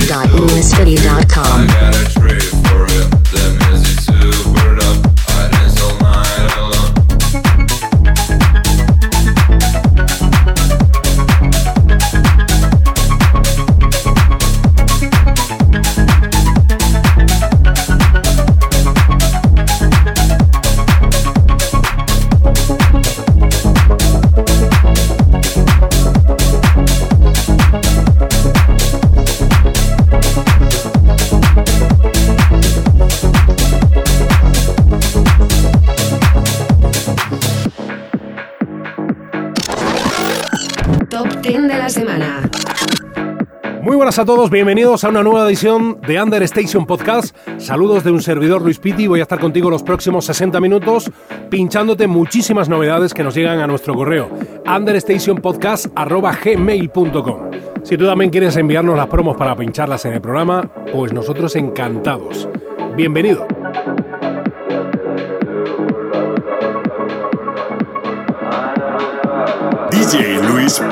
www.luispitti.com. buenas a todos, bienvenidos a una nueva edición de Under Station Podcast. Saludos de un servidor Luis Piti, voy a estar contigo los próximos 60 minutos pinchándote muchísimas novedades que nos llegan a nuestro correo understationpodcast@gmail.com. Si tú también quieres enviarnos las promos para pincharlas en el programa, pues nosotros encantados. Bienvenido. DJ Luis.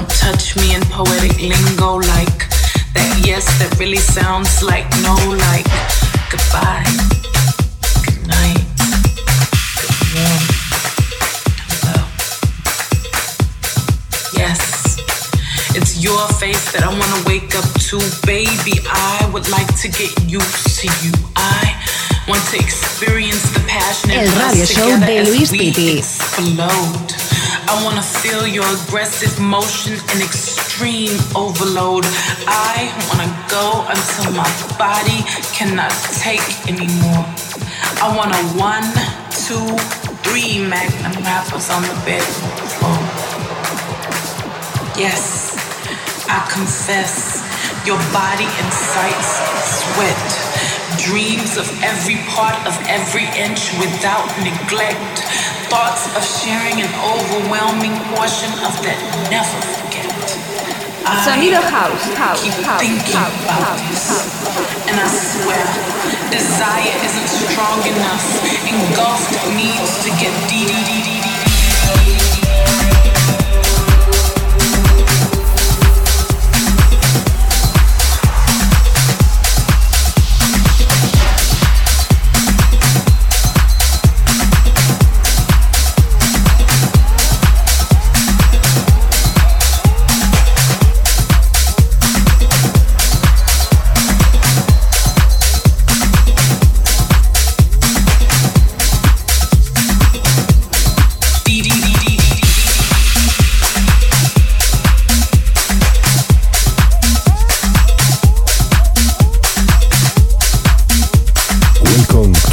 don't touch me in poetic lingo like that yes that really sounds like no like goodbye yes it's your face that i want to wake up to baby. I would like to get used to you. I want to experience the passion el radio show de luis explode. I want to feel your aggressive motion and extreme overload. I want to go until my body cannot take anymore. I wanna one, two, three magnum wrappers on the bed. Oh. Yes, I confess, your body incites sweat dreams of every part of every inch without neglect, thoughts of sharing an overwhelming portion of that never forget. I Sonido house, house, keep house, thinking house, about house, this, house, and I swear, desire isn't strong enough. Engulfed needs to get deep.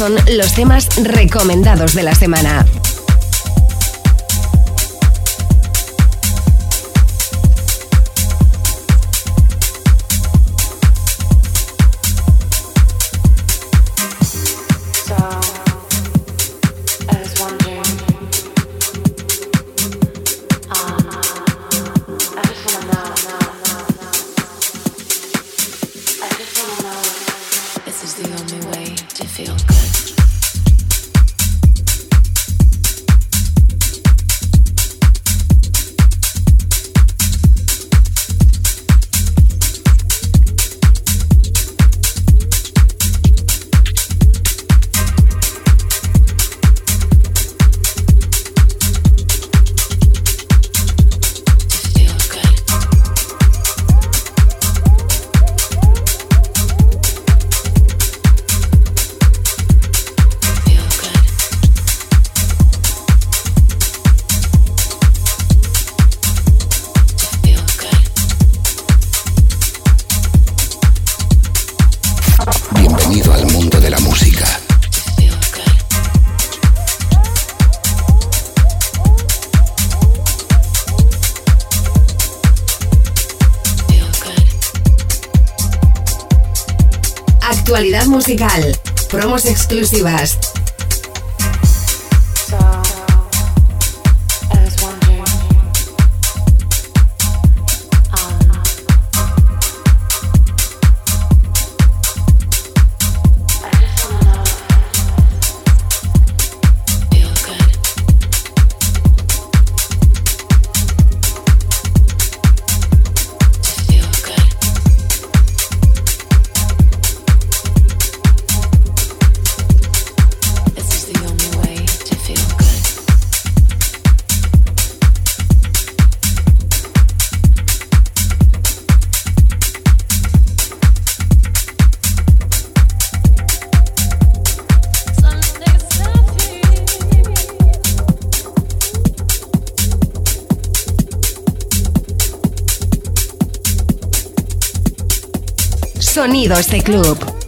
son los temas recomendados de la semana. This is the only way. It feels good. Promos exclusivas, Sonidos de Club.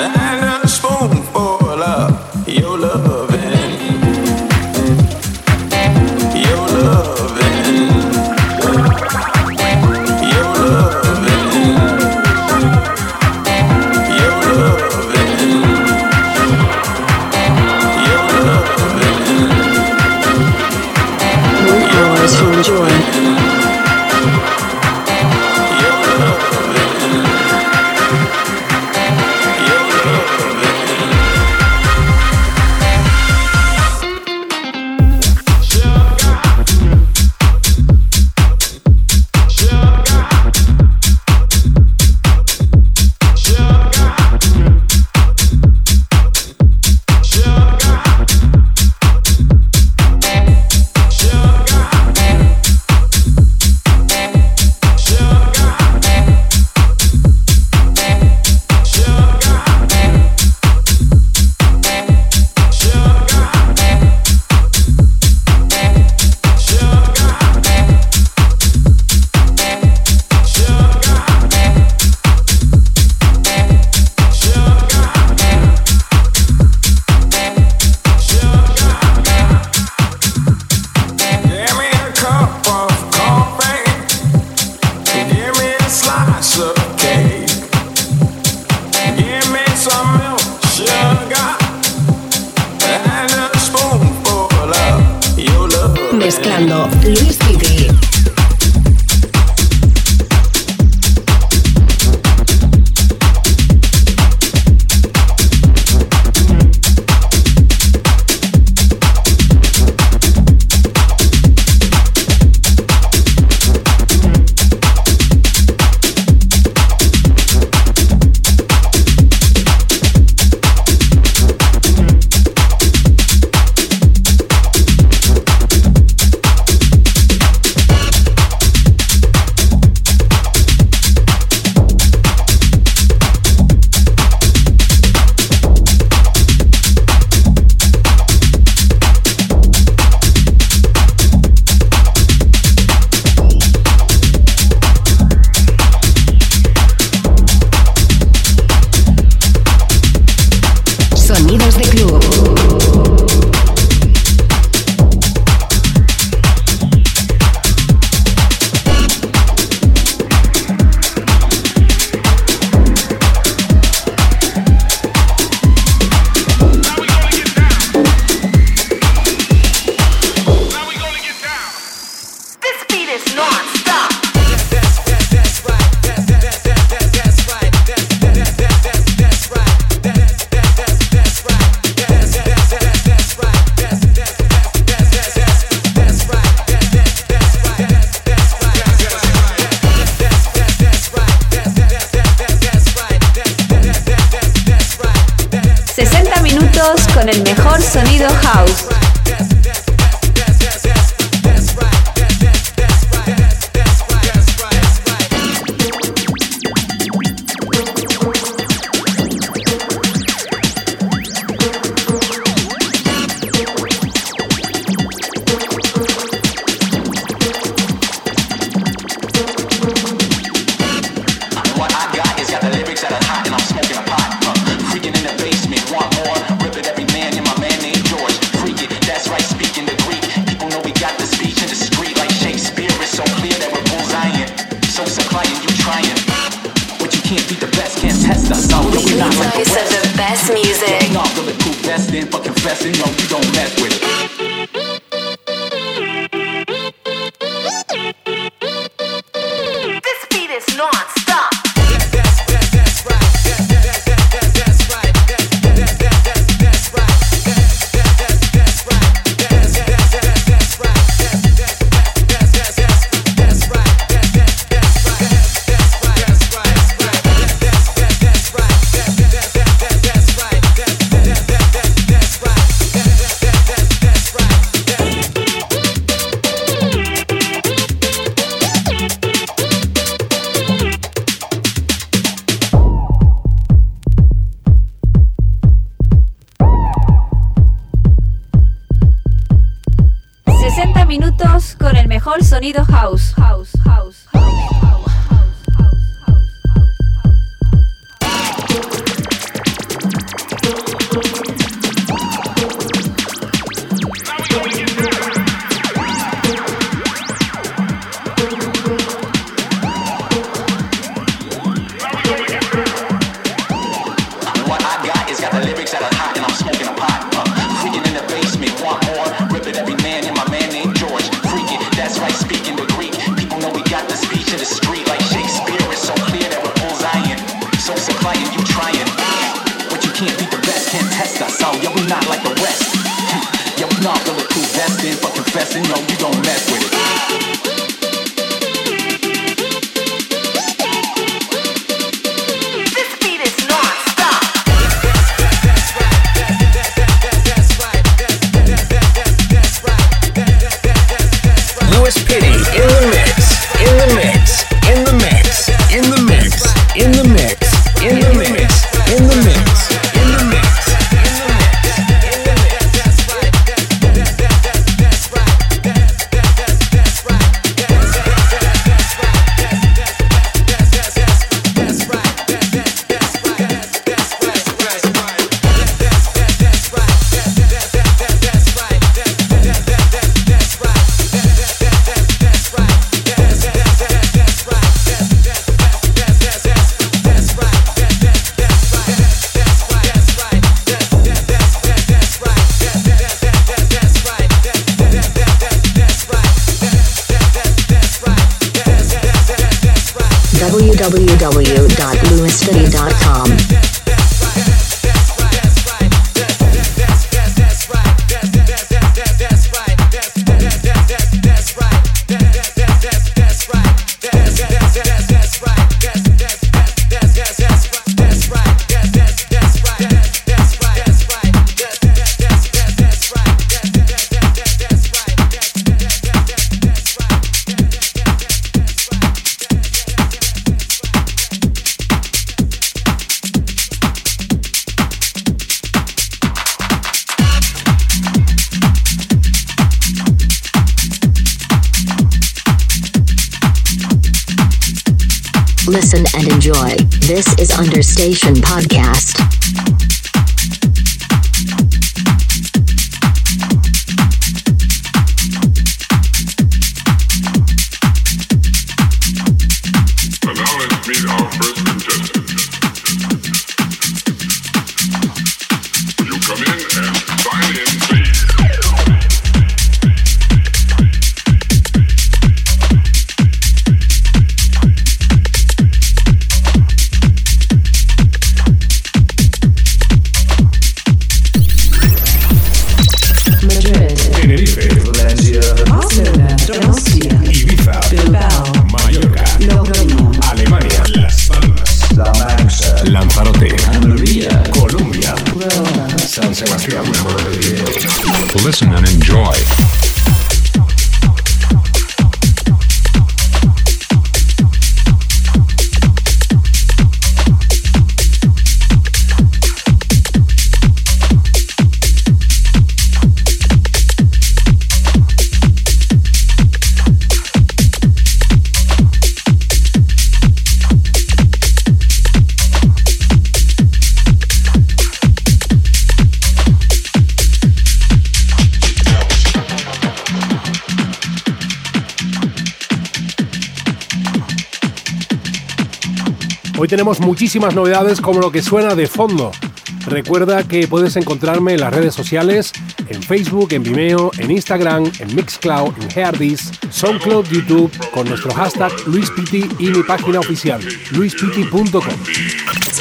I but confessing, Station. Tenemos muchísimas novedades como lo que suena de fondo. Recuerda que puedes encontrarme en las redes sociales, en Facebook, en Vimeo, en Instagram, en Mixcloud, en Heardis, SoundCloud, YouTube, con nuestro hashtag LuisPiti y mi página oficial, luispiti.com.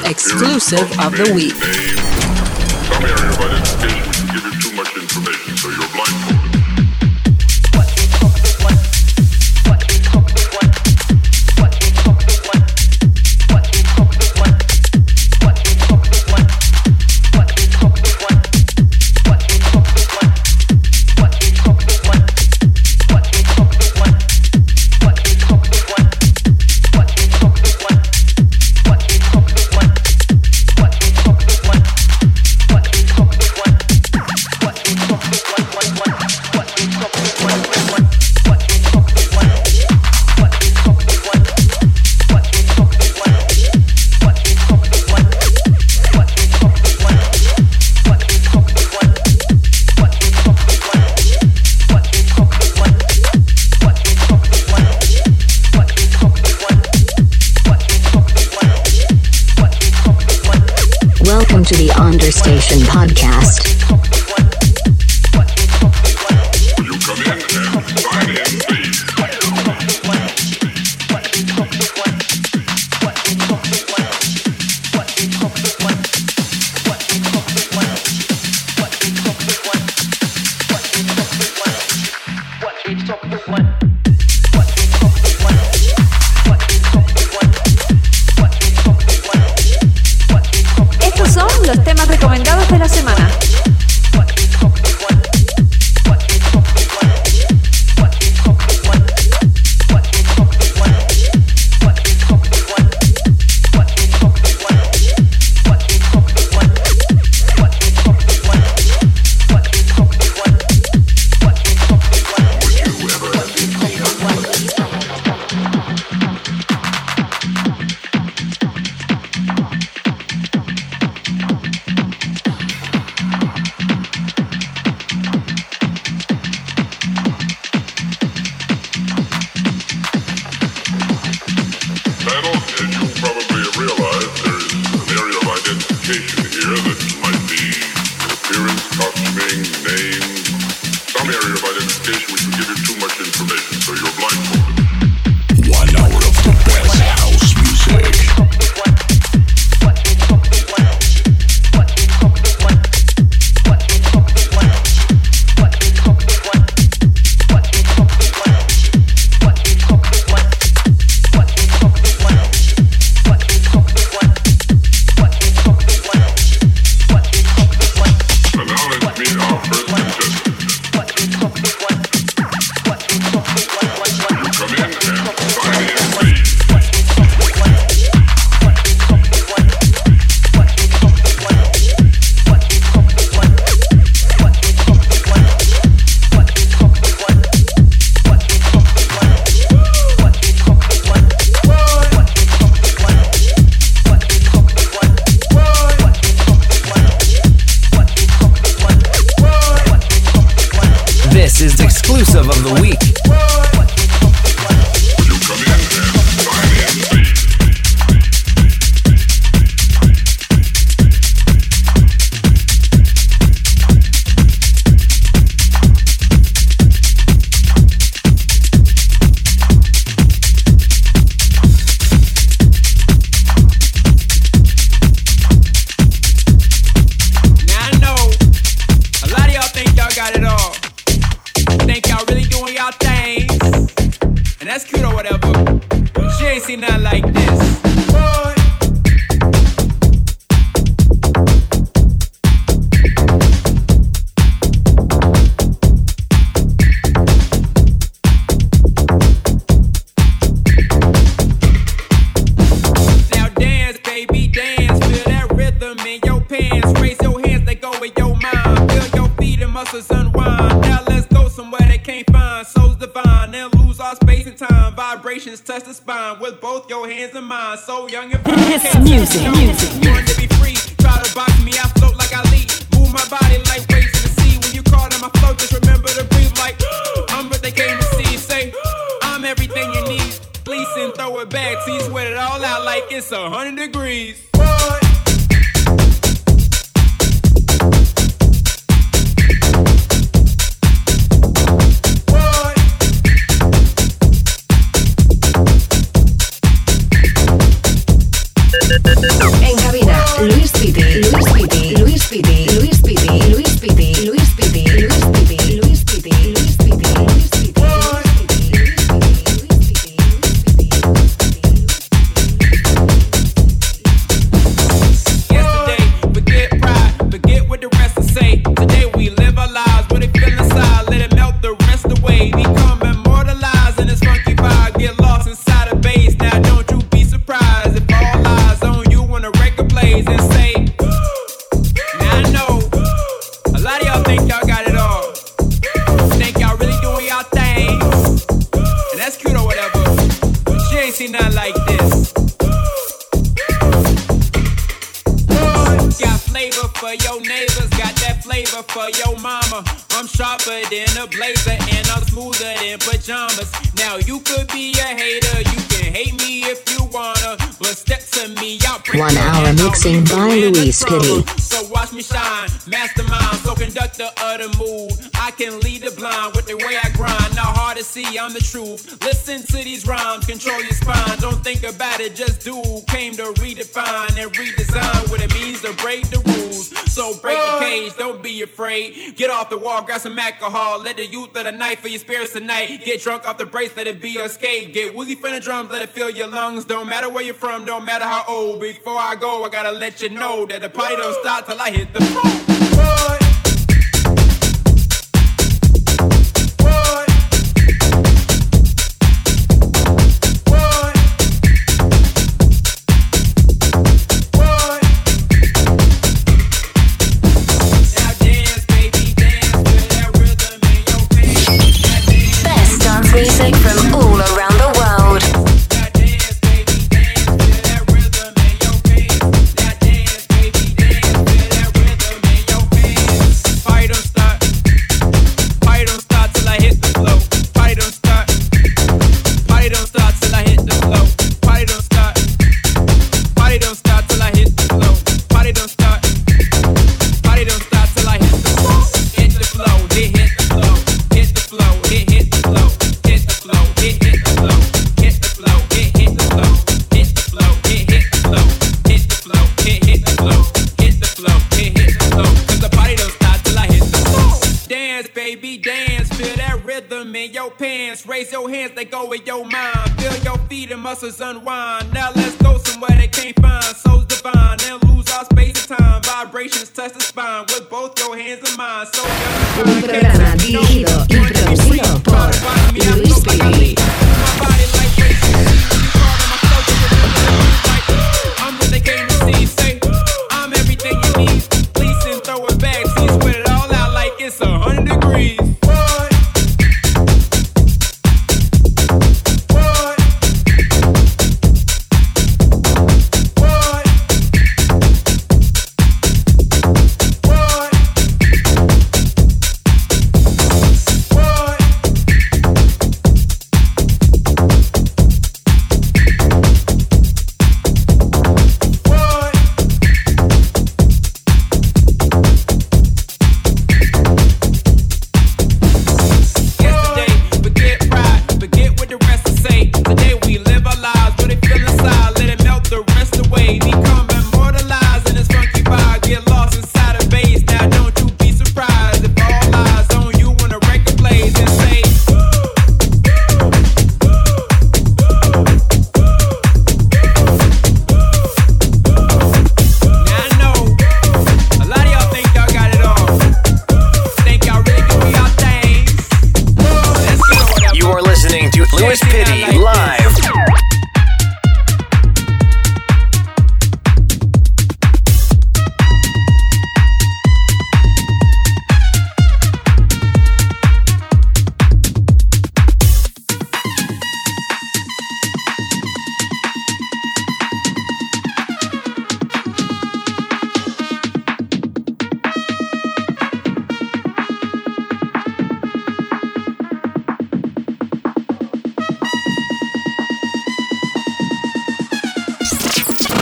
Exclusive of the week. that's cute or whatever. She ain't seen nothing like this. touch the spine with both your hands and mine. So young and music, music, to be free. Try to box me, I float like Move my body like waves in the sea. When you call on my float, just remember to breathe like I'm what they came to see. Say I'm everything you need. Please and throw it back. See, sweat it all out like it's a hundred degrees. your neighbors. Got that flavor for your mama. I'm sharper than a blazer and I'm smoother than pajamas. Now you could be a hater, you can hate me if you one hour mixing by Luis. Pitti. So watch me shine, mastermind, so conductor of the move. I can lead the blind with the way I grind. Not hard to see, I'm the truth. Listen to these rhymes, control your spine. Don't think about it, just do. Came to redefine and redesign what it means to break the rules. So break the cage, don't be afraid. Get off the wall, grab some alcohol. Let the youth of the night for your spirits tonight. Get drunk off the brace, let it be your escape. Get woozy from the drums, let it fill your lungs. Don't matter where you're from, don't matter how old. Before I go, I gotta let you know that the party don't stop till I hit the floor. Mind. Feel your feet and muscles unwind. Now let's go somewhere they can't find. Souls divine and lose our space and time. Vibrations touch the spine with both your hands and mine. So Un programa dirigido y producido por Luis Pitti.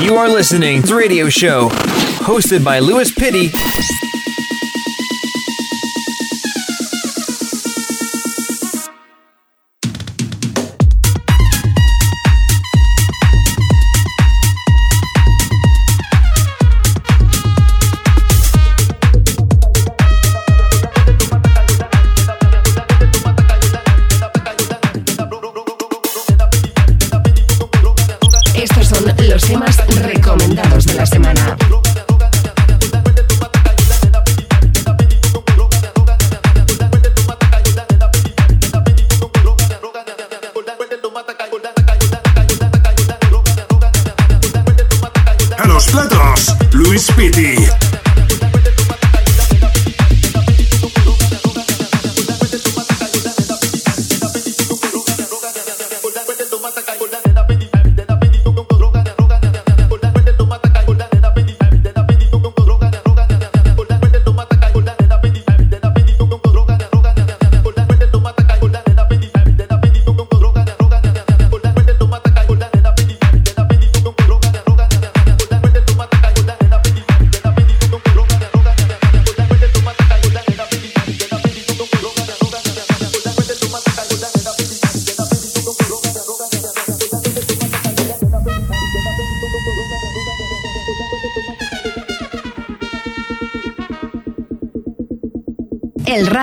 You are listening to the radio show hosted by Luis Pitti.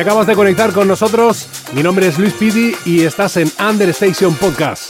Acabas de conectar con nosotros, mi nombre es Luis Pidi y estás en Understation Podcast.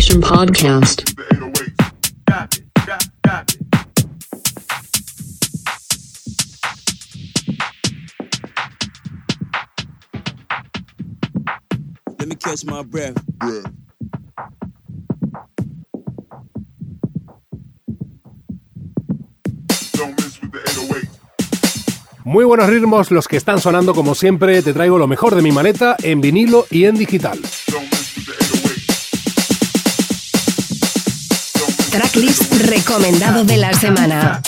Podcast. Let me catch my breath. Don't mess with the 808s. Muy buenos ritmos los que están sonando como siempre. Te traigo lo mejor de mi maleta en vinilo y en digital. Tracklist recomendado de la semana.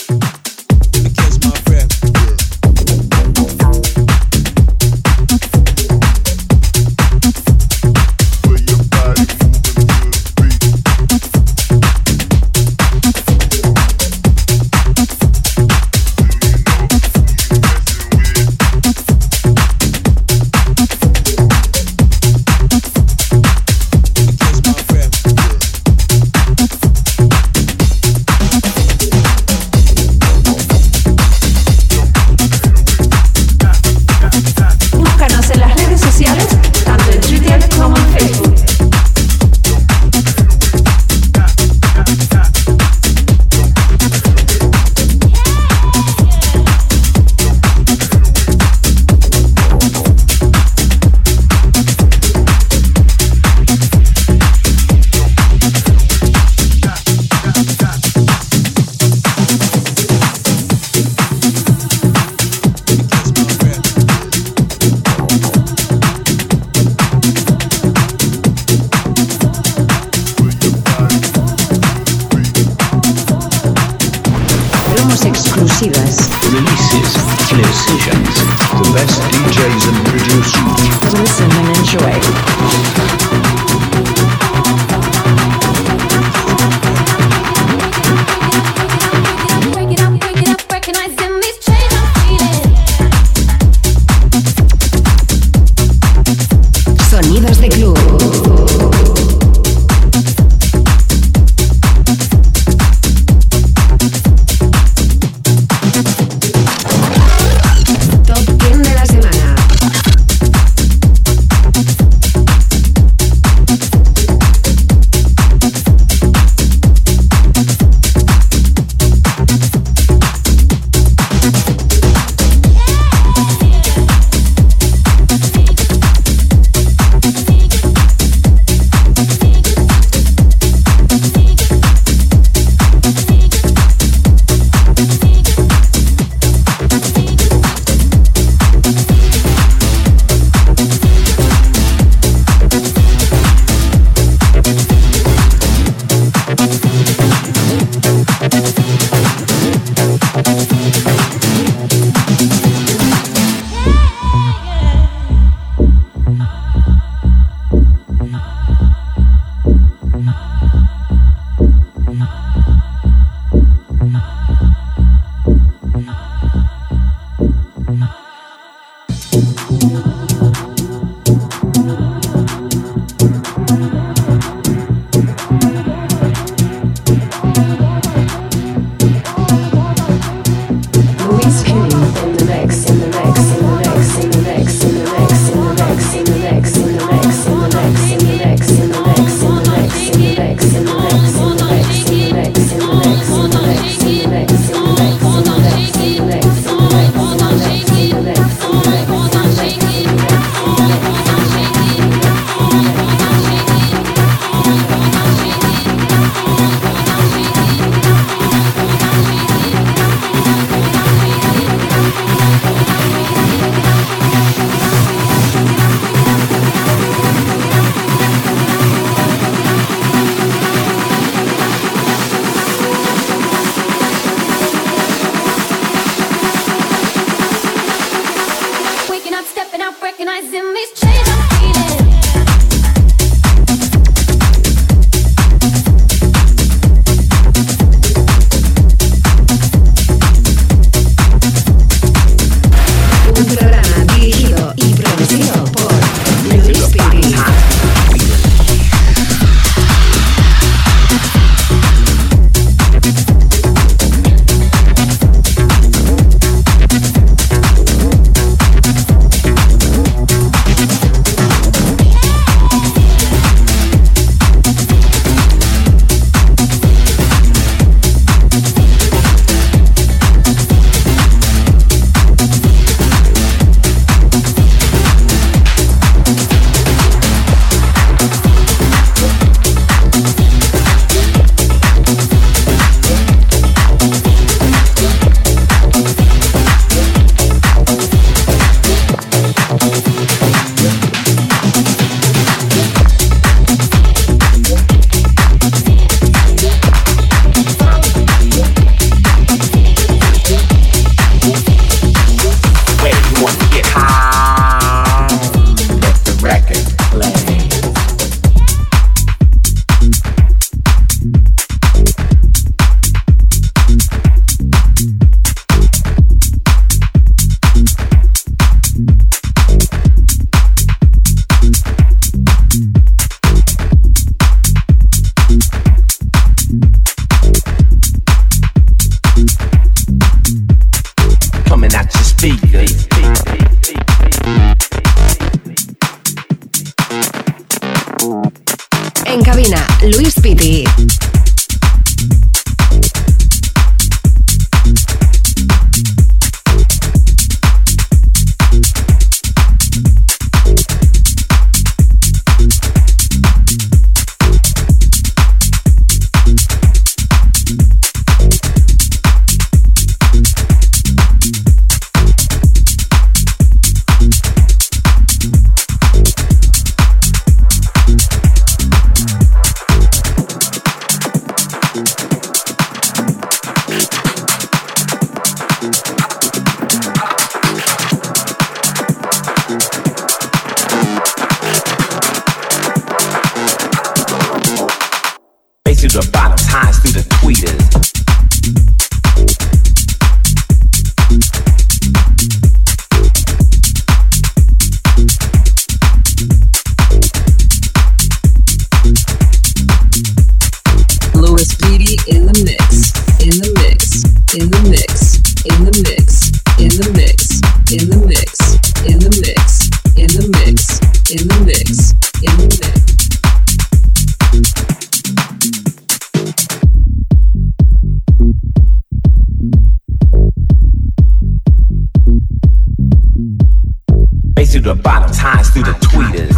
Bottom, highs through the tweeters.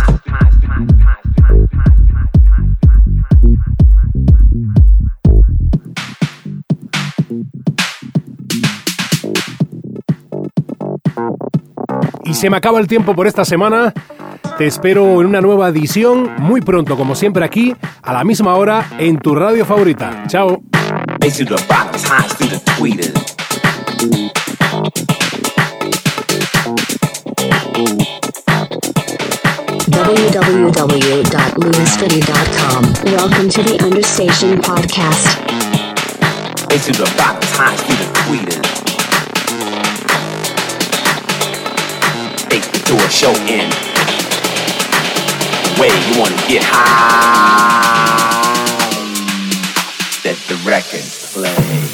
Y se me acaba el tiempo por esta semana. Te espero en una nueva edición muy pronto, como siempre aquí, a la misma hora, en tu radio favorita. Chao. www.luispitti.com. Welcome to the Understation Podcast. To the bottom, highs through the tweeters. Take the door, show in. Way you wanna get high. Let the record play.